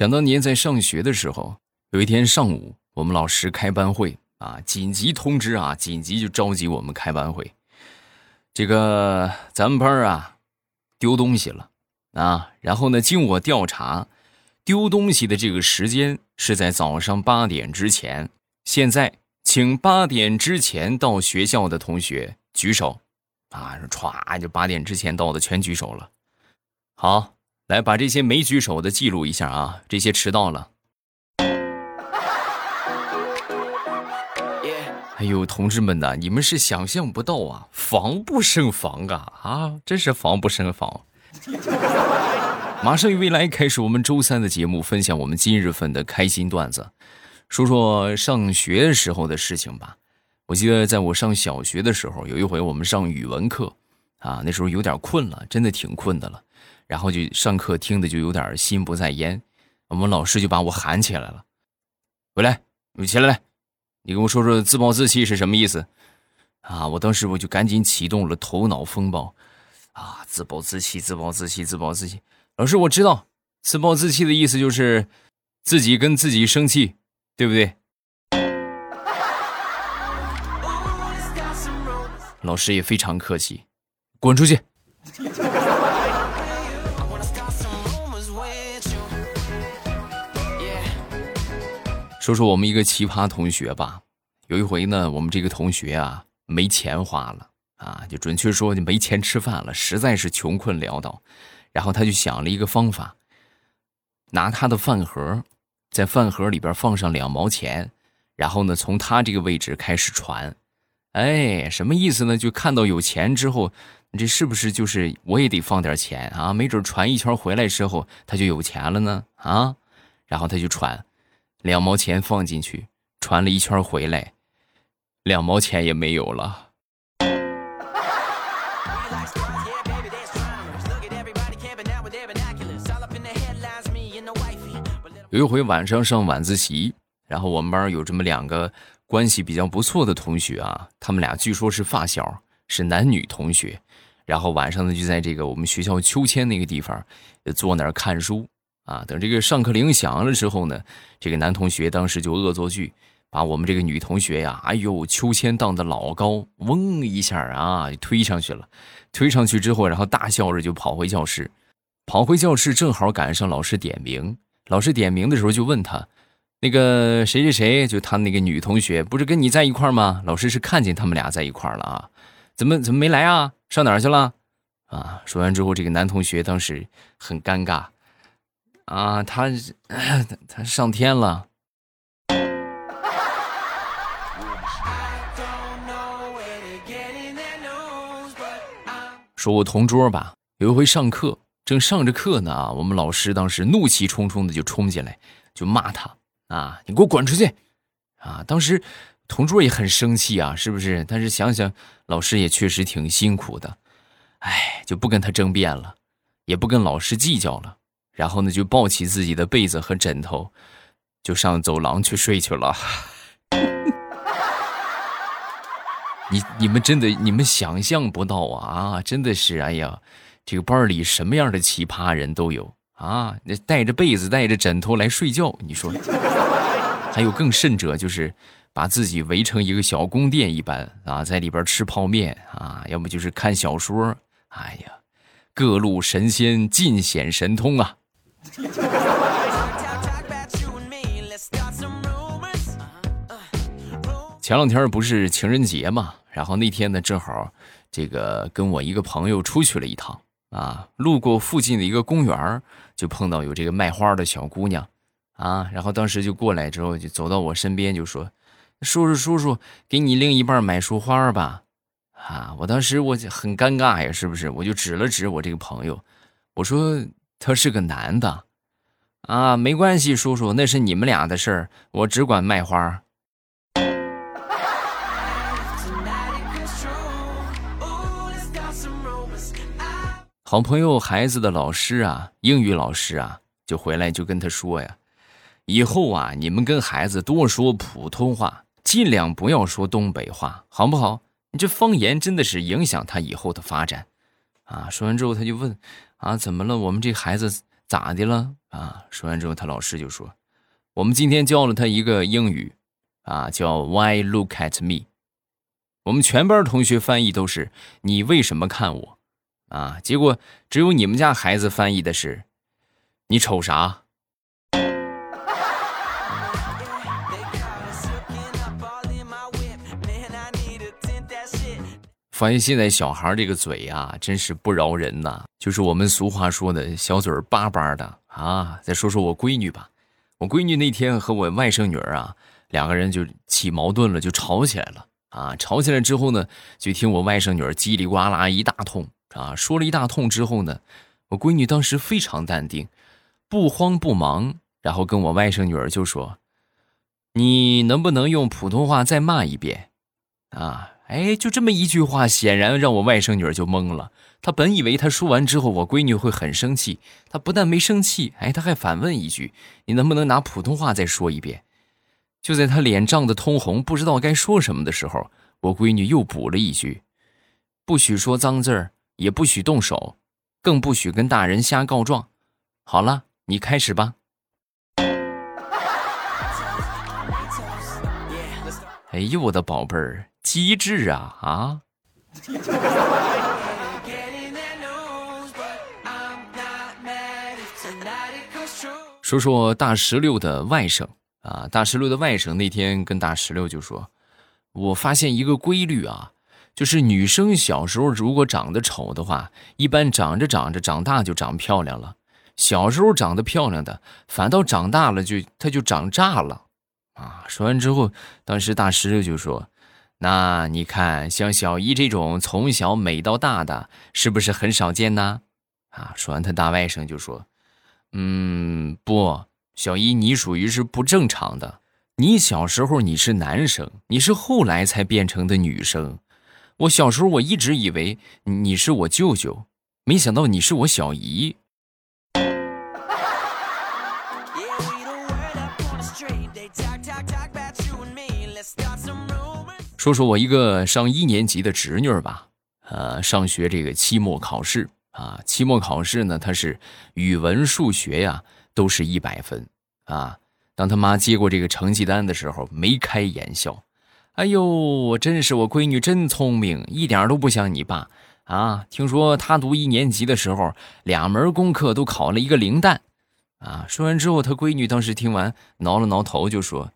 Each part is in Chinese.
想当年在上学的时候，有一天上午，我们老师开班会啊，紧急通知啊，紧急就召集我们开班会。这个咱们班啊，丢东西了啊。然后呢，经我调查，丢东西的这个时间是在早上八点之前。现在，请八点之前到学校的同学举手。啊，歘，就八点之前到的全举手了。好，来把这些没举手的记录一下啊，这些迟到了。哎呦，同志们呐，你们是想象不到啊，防不胜防啊啊，真是防不胜防。马上与未来开始我们周三的节目，分享我们今日份的开心段子，说说上学时候的事情吧。我记得在我上小学的时候，有一回我们上语文课，啊，那时候有点困了，真的挺困的了，然后就上课听的就有点心不在焉，我们老师就把我喊起来了，回来，你起来来，你跟我说说自暴自弃是什么意思？啊，我当时我就赶紧启动了头脑风暴，啊，自暴自弃，自暴自弃，自暴自弃。老师，我知道，自暴自弃的意思就是自己跟自己生气，对不对？老师也非常客气，滚出去。说说我们一个奇葩同学吧。有一回呢，我们这个同学啊没钱花了啊，就准确说就没钱吃饭了，实在是穷困潦倒。然后他就想了一个方法，拿他的饭盒，在饭盒里边放上两毛钱，然后呢从他这个位置开始传。哎，什么意思呢？就看到有钱之后，这是不是就是我也得放点钱啊？没准传一圈回来之后，他就有钱了呢啊！然后他就传，两毛钱放进去，传了一圈回来，两毛钱也没有了。有一回晚上上晚自习，然后我们班有这么两个。关系比较不错的同学啊，他们俩据说是发小，是男女同学。然后晚上呢，就在这个我们学校秋千那个地方，坐那儿看书啊。等这个上课铃响了之后呢，这个男同学当时就恶作剧，把我们这个女同学呀，哎呦，秋千荡得老高，嗡一下啊，就推上去了。推上去之后，然后大笑着就跑回教室。跑回教室正好赶上老师点名，老师点名的时候就问他。那个谁谁谁，就他那个女同学，不是跟你在一块吗？老师是看见他们俩在一块了啊，怎么怎么没来啊？上哪去了？啊！说完之后，这个男同学当时很尴尬，啊，他他上天了。说我同桌吧，有一回上课，正上着课呢，我们老师当时怒气冲冲的就冲进来，就骂他。啊！你给我滚出去！啊！当时同桌也很生气啊，是不是？但是想想老师也确实挺辛苦的，哎，就不跟他争辩了，也不跟老师计较了。然后呢，就抱起自己的被子和枕头，就上走廊去睡去了。你你们真的你们想象不到啊！啊，真的是哎呀，这个班里什么样的奇葩人都有啊！那带着被子带着枕头来睡觉，你说？还有更甚者，就是把自己围成一个小宫殿一般啊，在里边吃泡面啊，要么就是看小说。哎呀，各路神仙尽显神通啊！前两天不是情人节嘛，然后那天呢，正好这个跟我一个朋友出去了一趟啊，路过附近的一个公园，就碰到有这个卖花的小姑娘。啊，然后当时就过来之后，就走到我身边，就说：“叔叔，叔叔，给你另一半买束花吧。”啊，我当时我就很尴尬呀，是不是？我就指了指我这个朋友，我说他是个男的。啊，没关系，叔叔，那是你们俩的事儿，我只管卖花。好朋友孩子的老师啊，英语老师啊，就回来就跟他说呀。以后啊，你们跟孩子多说普通话，尽量不要说东北话，好不好？你这方言真的是影响他以后的发展，啊！说完之后，他就问：啊，怎么了？我们这孩子咋的了？啊。说完之后，他老师就说：“我们今天教了他一个英语，啊，叫 Why look at me？我们全班同学翻译都是你为什么看我？啊，结果只有你们家孩子翻译的是你瞅啥？”发现现在小孩这个嘴呀，真是不饶人呐！就是我们俗话说的小嘴儿巴巴的啊。再说说我闺女吧，我闺女那天和我外甥女儿啊，两个人就起矛盾了，就吵起来了啊。吵起来之后呢，就听我外甥女儿叽里呱啦一大通啊，说了一大通之后呢，我闺女当时非常淡定，不慌不忙，然后跟我外甥女儿就说：“你能不能用普通话再骂一遍？”啊。哎，就这么一句话，显然让我外甥女儿就懵了。她本以为她说完之后，我闺女会很生气。她不但没生气，哎，她还反问一句：“你能不能拿普通话再说一遍？”就在她脸涨得通红，不知道该说什么的时候，我闺女又补了一句：“不许说脏字儿，也不许动手，更不许跟大人瞎告状。”好了，你开始吧。哎呦，我的宝贝儿！机智啊啊！说说大石榴的外甥啊，大石榴的外甥那天跟大石榴就说：“我发现一个规律啊，就是女生小时候如果长得丑的话，一般长着长着长大就长漂亮了；小时候长得漂亮的，反倒长大了就她就长炸了。”啊！说完之后，当时大石榴就说。那你看，像小姨这种从小美到大的，是不是很少见呢？啊！说完，他大外甥就说：“嗯，不，小姨你属于是不正常的。你小时候你是男生，你是后来才变成的女生。我小时候我一直以为你是我舅舅，没想到你是我小姨。”说说我一个上一年级的侄女吧，呃，上学这个期末考试啊，期末考试呢，她是语文、数学呀都是一百分啊。当他妈接过这个成绩单的时候，眉开眼笑，哎呦，我真是我闺女真聪明，一点都不像你爸啊。听说她读一年级的时候，两门功课都考了一个零蛋啊。说完之后，她闺女当时听完挠了挠头，就说：“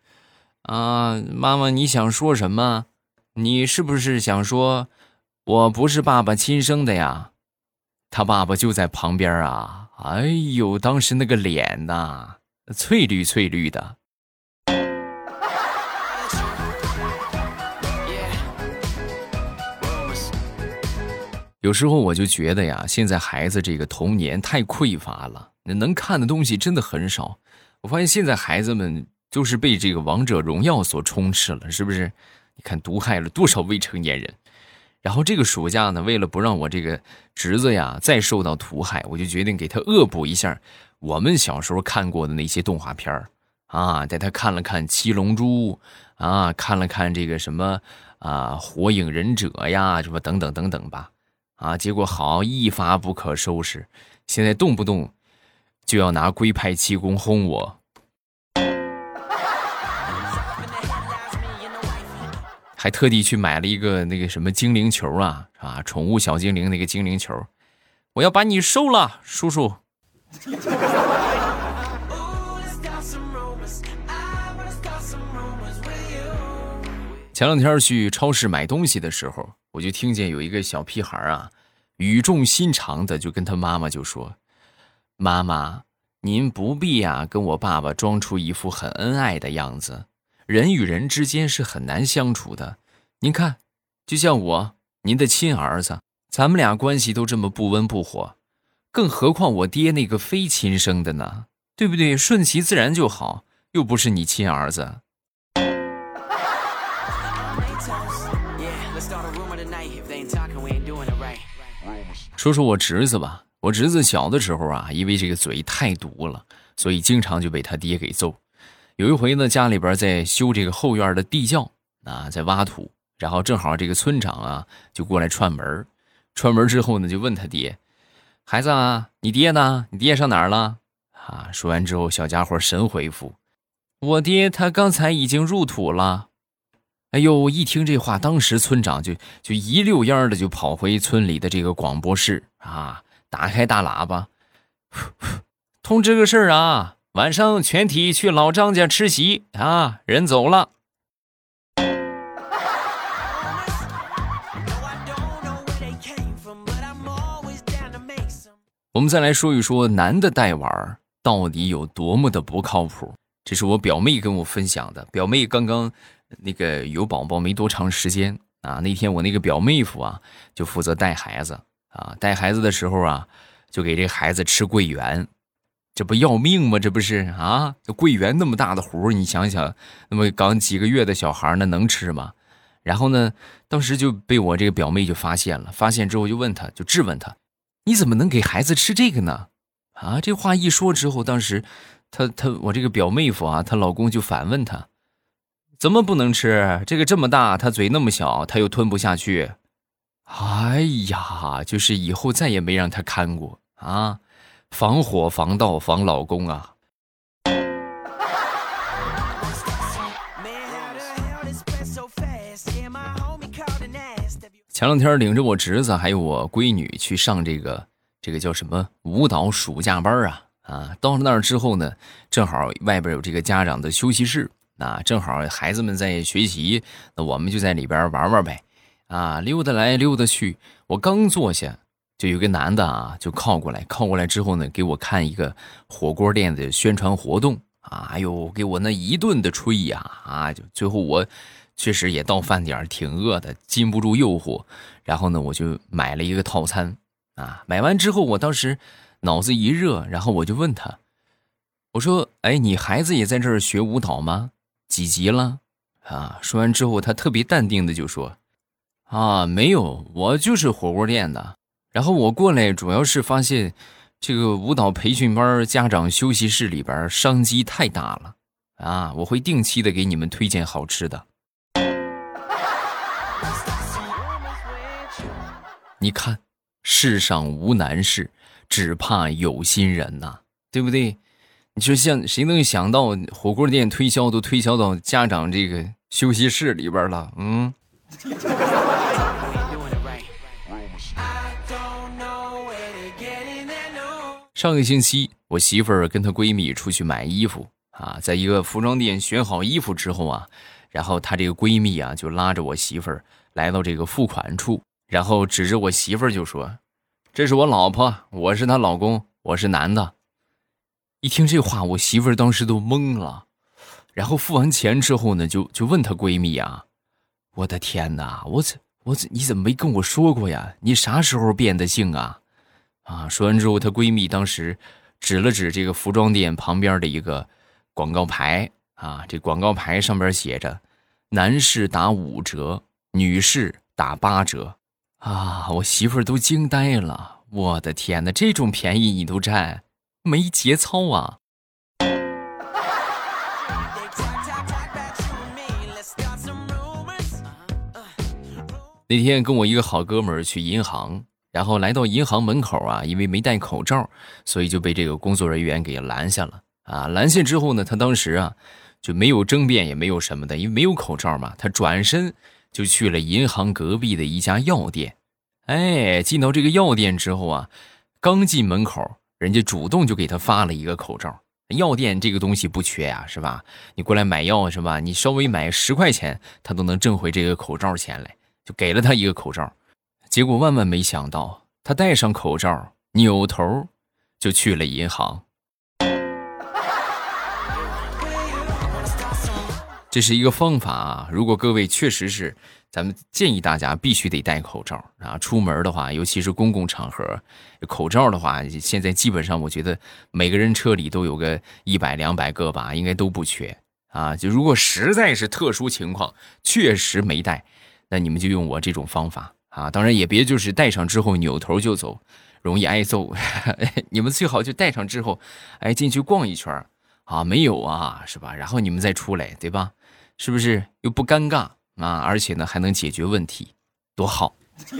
啊，妈妈，你想说什么？”你是不是想说，我不是爸爸亲生的呀？他爸爸就在旁边啊！哎呦，当时那个脸呐，翠绿翠绿的。有时候我就觉得呀，现在孩子这个童年太匮乏了，能看的东西真的很少。我发现现在孩子们就是被这个王者荣耀所充斥了，是不是？你看，毒害了多少未成年人？然后这个暑假呢，为了不让我这个侄子呀再受到毒害，我就决定给他恶补一下我们小时候看过的那些动画片儿啊，带他看了看《七龙珠》啊，看了看这个什么啊《火影忍者》呀，什么等等等等吧。啊，结果好一发不可收拾，现在动不动就要拿龟派气功轰我。还特地去买了一个那个什么精灵球啊啊，宠物小精灵那个精灵球，我要把你收了，叔叔。前两天去超市买东西的时候，我就听见有一个小屁孩啊，语重心长的就跟他妈妈就说：“妈妈，您不必呀，跟我爸爸装出一副很恩爱的样子。”人与人之间是很难相处的，您看，就像我，您的亲儿子，咱们俩关系都这么不温不火，更何况我爹那个非亲生的呢？对不对？顺其自然就好，又不是你亲儿子。说说我侄子吧，我侄子小的时候啊，因为这个嘴太毒了，所以经常就被他爹给揍。有一回呢，家里边在修这个后院的地窖啊，在挖土，然后正好这个村长啊就过来串门串门之后呢，就问他爹：“孩子啊，你爹呢？你爹上哪儿了？”啊！说完之后，小家伙神回复：“我爹他刚才已经入土了。”哎呦！一听这话，当时村长就就一溜烟的就跑回村里的这个广播室啊，打开大喇叭，通知个事儿啊，晚上全体去老张家吃席啊，人走了。我们再来说一说男的带娃到底有多么的不靠谱。这是我表妹跟我分享的。表妹刚刚那个有宝宝没多长时间啊，那天我那个表妹夫啊就负责带孩子啊，带孩子的时候啊就给这孩子吃桂圆，这不要命吗？这不是啊？这桂圆那么大的核，你想想，那么刚几个月的小孩那能吃吗？然后呢，当时就被我这个表妹就发现了，发现之后就问他，就质问他。你怎么能给孩子吃这个呢？啊，这话一说之后，当时，她她我这个表妹夫啊，她老公就反问她，怎么不能吃？这个这么大，她嘴那么小，她又吞不下去。哎呀，就是以后再也没让她看过啊，防火防盗防老公啊。前两天领着我侄子还有我闺女去上这个这个叫什么舞蹈暑假班啊啊！到了那儿之后呢，正好外边有这个家长的休息室啊，正好孩子们在学习，那我们就在里边玩玩呗啊，溜达来溜达去。我刚坐下，就有个男的啊，就靠过来，靠过来之后呢，给我看一个火锅店的宣传活动啊，哎呦，给我那一顿的吹呀啊，就最后我。确实也到饭点挺饿的，禁不住诱惑，然后呢，我就买了一个套餐啊。买完之后，我当时脑子一热，然后我就问他，我说：“哎，你孩子也在这儿学舞蹈吗？几级了？”啊，说完之后，他特别淡定的就说：“啊，没有，我就是火锅店的。然后我过来主要是发现，这个舞蹈培训班家长休息室里边商机太大了啊！我会定期的给你们推荐好吃的。”你看，世上无难事，只怕有心人呐，对不对？你说像谁能想到火锅店推销都推销到家长这个休息室里边了？嗯。上个星期，我媳妇儿跟她闺蜜出去买衣服啊，在一个服装店选好衣服之后啊，然后她这个闺蜜啊就拉着我媳妇儿来到这个付款处。然后指着我媳妇儿就说：“这是我老婆，我是她老公，我是男的。”一听这话，我媳妇儿当时都懵了。然后付完钱之后呢，就就问她闺蜜啊：“我的天哪，我怎我怎你怎么没跟我说过呀？你啥时候变的性啊？”啊！说完之后，她闺蜜当时指了指这个服装店旁边的一个广告牌啊，这广告牌上边写着：“男士打五折，女士打八折。”啊！我媳妇儿都惊呆了，我的天哪，这种便宜你都占，没节操啊！那天跟我一个好哥们儿去银行，然后来到银行门口啊，因为没戴口罩，所以就被这个工作人员给拦下了。啊，拦下之后呢，他当时啊就没有争辩，也没有什么的，因为没有口罩嘛，他转身。就去了银行隔壁的一家药店，哎，进到这个药店之后啊，刚进门口，人家主动就给他发了一个口罩。药店这个东西不缺呀，是吧？你过来买药是吧？你稍微买十块钱，他都能挣回这个口罩钱来，就给了他一个口罩。结果万万没想到，他戴上口罩，扭头就去了银行。这是一个方法啊！如果各位确实是，咱们建议大家必须得戴口罩啊！出门的话，尤其是公共场合，口罩的话，现在基本上我觉得每个人车里都有个一百两百个吧，应该都不缺啊！就如果实在是特殊情况，确实没戴，那你们就用我这种方法啊！当然也别就是戴上之后扭头就走，容易挨揍。你们最好就戴上之后，哎，进去逛一圈啊，没有啊，是吧？然后你们再出来，对吧？是不是又不尴尬啊？而且呢，还能解决问题，多好！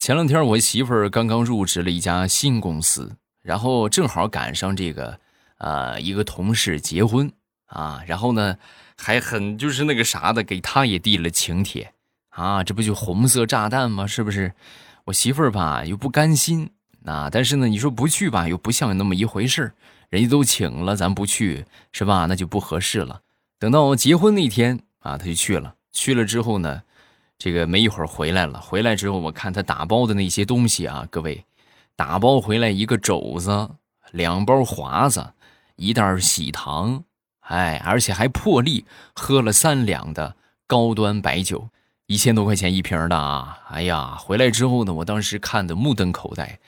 前两天我媳妇儿刚刚入职了一家新公司，然后正好赶上这个，呃，一个同事结婚啊，然后呢，还很就是那个啥的，给他也递了请帖啊，这不就红色炸弹吗？是不是？我媳妇儿吧又不甘心啊，但是呢，你说不去吧，又不像那么一回事人家都请了，咱不去是吧？那就不合适了。等到结婚那天啊，他就去了，去了之后呢。这个没一会儿回来了，回来之后我看他打包的那些东西啊，各位，打包回来一个肘子，两包华子，一袋喜糖，哎，而且还破例喝了三两的高端白酒，一千多块钱一瓶的啊！哎呀，回来之后呢，我当时看的目瞪口呆，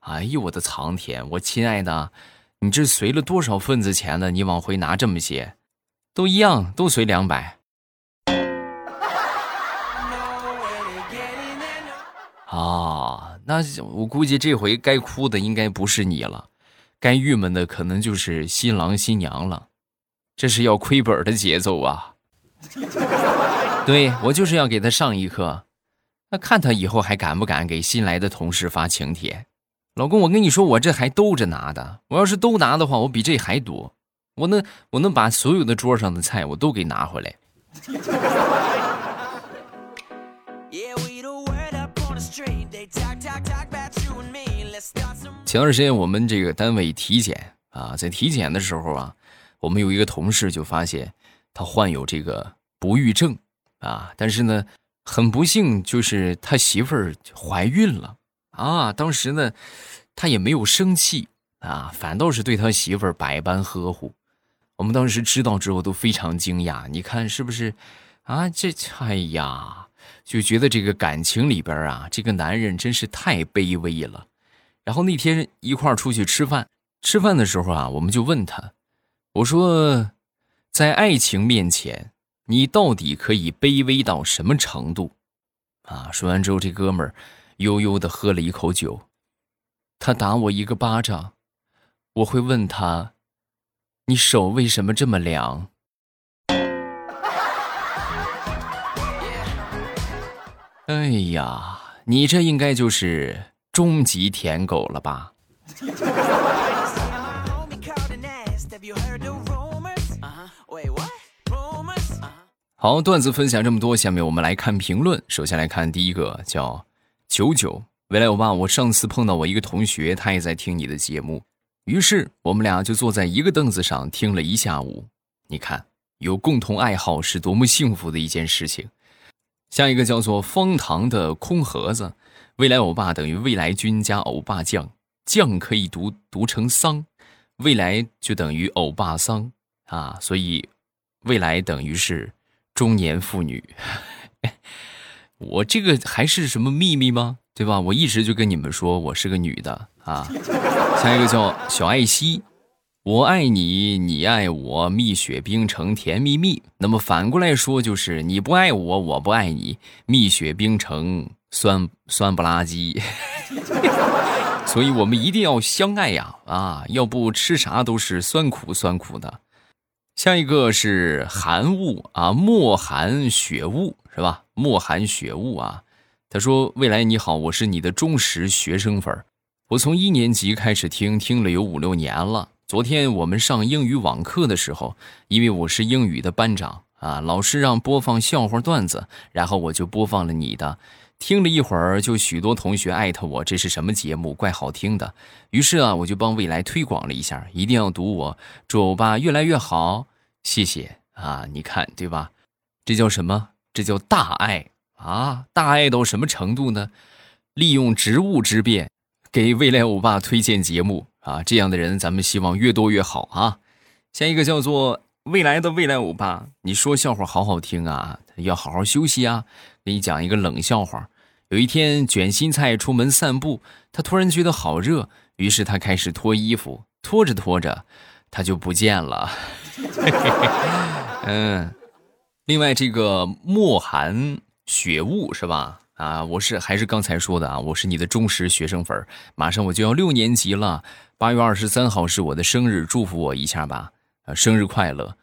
哎呦我的苍天！我亲爱的，你这随了多少份子钱呢？你往回拿这么些，都一样，都随两百。啊，那我估计这回该哭的应该不是你了，该郁闷的可能就是新郎新娘了，这是要亏本的节奏啊！对我就是要给他上一课，那看他以后还敢不敢给新来的同事发请帖？老公，我跟你说，我这还兜着拿的，我要是都拿的话，我比这还多，我能我能把所有的桌上的菜我都给拿回来。前段时间我们这个单位体检啊，在体检的时候啊，我们有一个同事就发现他患有这个不育症啊，但是呢，很不幸就是他媳妇儿怀孕了啊。当时呢，他也没有生气啊，反倒是对他媳妇儿百般呵护。我们当时知道之后都非常惊讶，你看是不是啊？这哎呀，就觉得这个感情里边啊，这个男人真是太卑微了。然后那天一块儿出去吃饭，吃饭的时候啊，我们就问他，我说，在爱情面前，你到底可以卑微到什么程度？啊，说完之后，这哥们儿悠悠的喝了一口酒，他打我一个巴掌，我会问他，你手为什么这么凉？哎呀，你这应该就是。终极舔狗了吧？好，段子分享这么多，下面我们来看评论。首先来看第一个，叫九九未来欧巴。我上次碰到我一个同学，他也在听你的节目，于是我们俩就坐在一个凳子上听了一下午。你看，有共同爱好是多么幸福的一件事情。下一个叫做方糖的空盒子。未来欧巴等于未来君加欧巴酱，酱可以读读成桑，未来就等于欧巴桑啊，所以未来等于是 中年妇女。我这个还是什么秘密吗？对吧？我一直就跟你们说我是个女的啊。下一个叫小爱惜，我爱你，你爱我，蜜雪冰城甜蜜蜜。那么反过来说就是你不爱我，我不爱你，蜜雪冰城。酸酸不拉几，所以我们一定要相爱呀！啊，要不吃啥都是酸苦酸苦的。下一个是寒雾啊，莫寒雪雾是吧？莫寒雪雾啊。他说：“未来你好，我是你的忠实学生粉我从一年级开始听，听了有五六年了。昨天我们上英语网课的时候，因为我是英语的班长啊，老师让播放笑话段子，然后我就播放了你的。”听了一会儿，就许多同学艾特我，这是什么节目？怪好听的。于是啊，我就帮未来推广了一下，一定要读我，祝欧巴越来越好。谢谢啊，你看对吧？这叫什么？这叫大爱啊！大爱到什么程度呢？利用职务之便，给未来欧巴推荐节目啊！这样的人，咱们希望越多越好啊。下一个叫做未来的未来欧巴，你说笑话好好听啊，要好好休息啊。给你讲一个冷笑话。有一天，卷心菜出门散步，他突然觉得好热，于是他开始脱衣服，脱着脱着，他就不见了。嗯，另外这个莫寒雪雾是吧？啊，我是还是刚才说的啊，我是你的忠实学生粉马上我就要六年级了，八月二十三号是我的生日，祝福我一下吧，啊，生日快乐！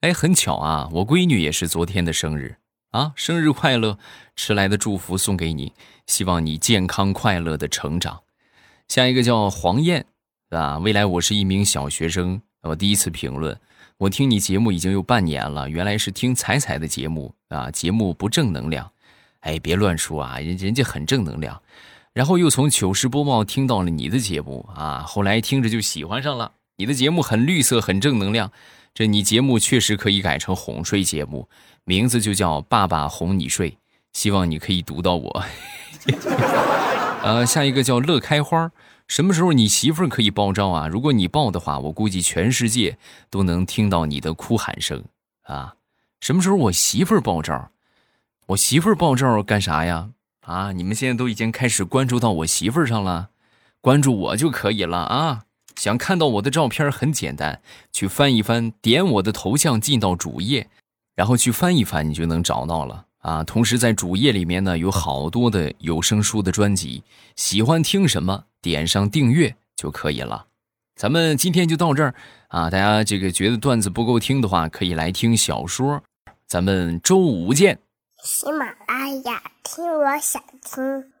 哎，很巧啊，我闺女也是昨天的生日。啊，生日快乐！迟来的祝福送给你，希望你健康快乐的成长。下一个叫黄燕，啊，未来我是一名小学生，我第一次评论。我听你节目已经有半年了，原来是听彩彩的节目啊，节目不正能量。哎，别乱说啊，人人家很正能量。然后又从糗事播报听到了你的节目啊，后来听着就喜欢上了。你的节目很绿色，很正能量。这你节目确实可以改成哄睡节目，名字就叫“爸爸哄你睡”。希望你可以读到我。呃，下一个叫乐开花。什么时候你媳妇儿可以爆照啊？如果你爆的话，我估计全世界都能听到你的哭喊声啊！什么时候我媳妇儿报招？我媳妇儿报招干啥呀？啊！你们现在都已经开始关注到我媳妇儿上了，关注我就可以了啊！想看到我的照片很简单，去翻一翻，点我的头像进到主页，然后去翻一翻，你就能找到了。啊，同时在主页里面呢有好多的有声书的专辑，喜欢听什么点上订阅就可以了。咱们今天就到这儿啊，大家这个觉得段子不够听的话，可以来听小说。咱们周五见。喜马拉雅听，我想听。